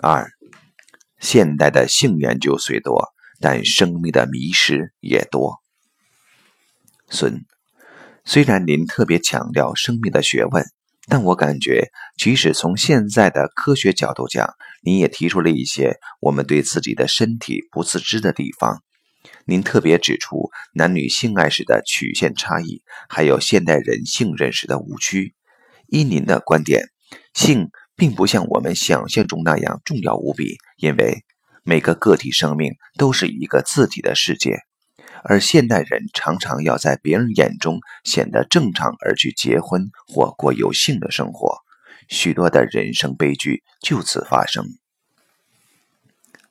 二，现代的性研究虽多，但生命的迷失也多。孙，虽然您特别强调生命的学问，但我感觉，即使从现在的科学角度讲，您也提出了一些我们对自己的身体不自知的地方。您特别指出男女性爱时的曲线差异，还有现代人性认识的误区。依您的观点，性并不像我们想象中那样重要无比，因为每个个体生命都是一个自己的世界。而现代人常常要在别人眼中显得正常而去结婚或过有性的生活，许多的人生悲剧就此发生。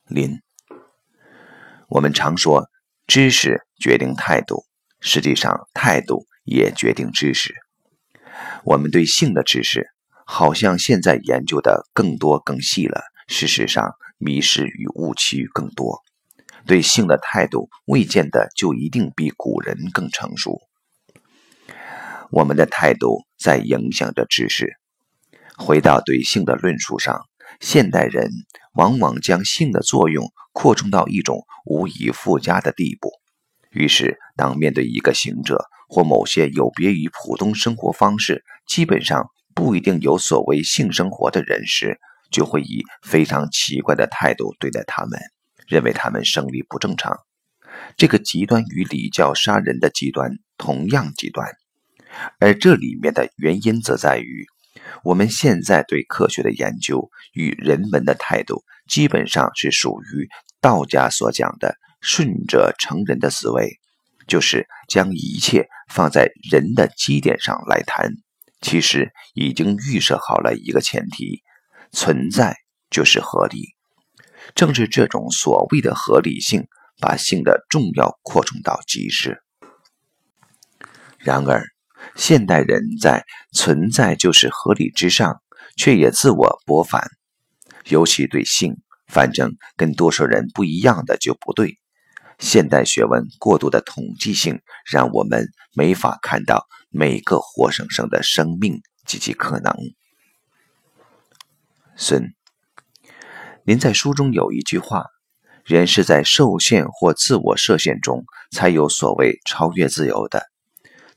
林，我们常说知识决定态度，实际上态度也决定知识。我们对性的知识，好像现在研究的更多更细了，事实上迷失与误区更多。对性的态度未见得就一定比古人更成熟。我们的态度在影响着知识。回到对性的论述上，现代人往往将性的作用扩充到一种无以复加的地步。于是，当面对一个行者或某些有别于普通生活方式、基本上不一定有所谓性生活的人时，就会以非常奇怪的态度对待他们。认为他们生理不正常，这个极端与礼教杀人的极端同样极端，而这里面的原因则在于，我们现在对科学的研究与人文的态度，基本上是属于道家所讲的“顺者成人”的思维，就是将一切放在人的基点上来谈，其实已经预设好了一个前提：存在就是合理。正是这种所谓的合理性，把性的重要扩充到极致。然而，现代人在“存在就是合理”之上，却也自我驳反。尤其对性，反正跟多数人不一样的就不对。现代学问过度的统计性，让我们没法看到每个活生生的生命及其可能。孙。您在书中有一句话：“人是在受限或自我设限中，才有所谓超越自由的。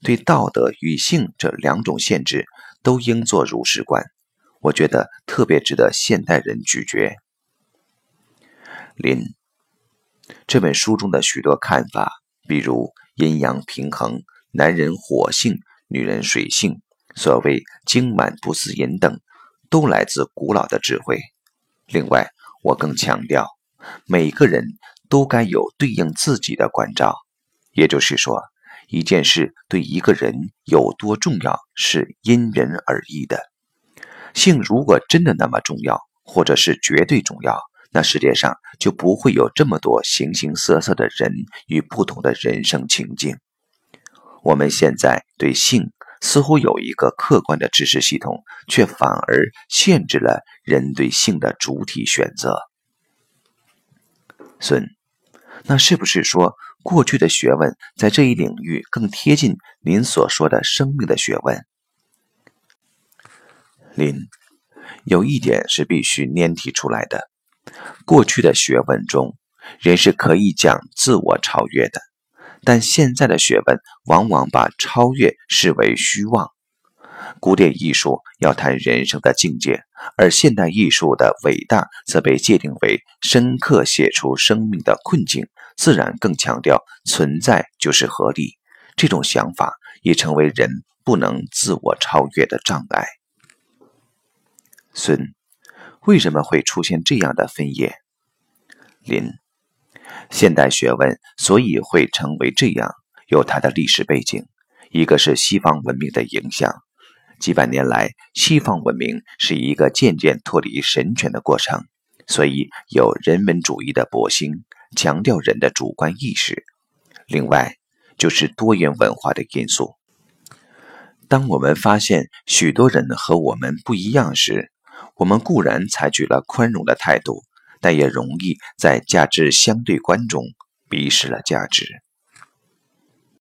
对道德与性这两种限制，都应做如是观。”我觉得特别值得现代人咀嚼。林这本书中的许多看法，比如阴阳平衡、男人火性、女人水性、所谓精满不思淫等，都来自古老的智慧。另外，我更强调，每个人都该有对应自己的关照。也就是说，一件事对一个人有多重要，是因人而异的。性如果真的那么重要，或者是绝对重要，那世界上就不会有这么多形形色色的人与不同的人生情境。我们现在对性似乎有一个客观的知识系统，却反而限制了。人对性的主体选择，孙，那是不是说过去的学问在这一领域更贴近您所说的生命的学问？林，有一点是必须拈提出来的：过去的学问中，人是可以讲自我超越的，但现在的学问往往把超越视为虚妄。古典艺术要谈人生的境界，而现代艺术的伟大则被界定为深刻写出生命的困境，自然更强调存在就是合理。这种想法已成为人不能自我超越的障碍。孙，为什么会出现这样的分野？林，现代学问所以会成为这样，有它的历史背景，一个是西方文明的影响。几百年来，西方文明是一个渐渐脱离神权的过程，所以有人文主义的博兴，强调人的主观意识。另外，就是多元文化的因素。当我们发现许多人和我们不一样时，我们固然采取了宽容的态度，但也容易在价值相对观中迷失了价值。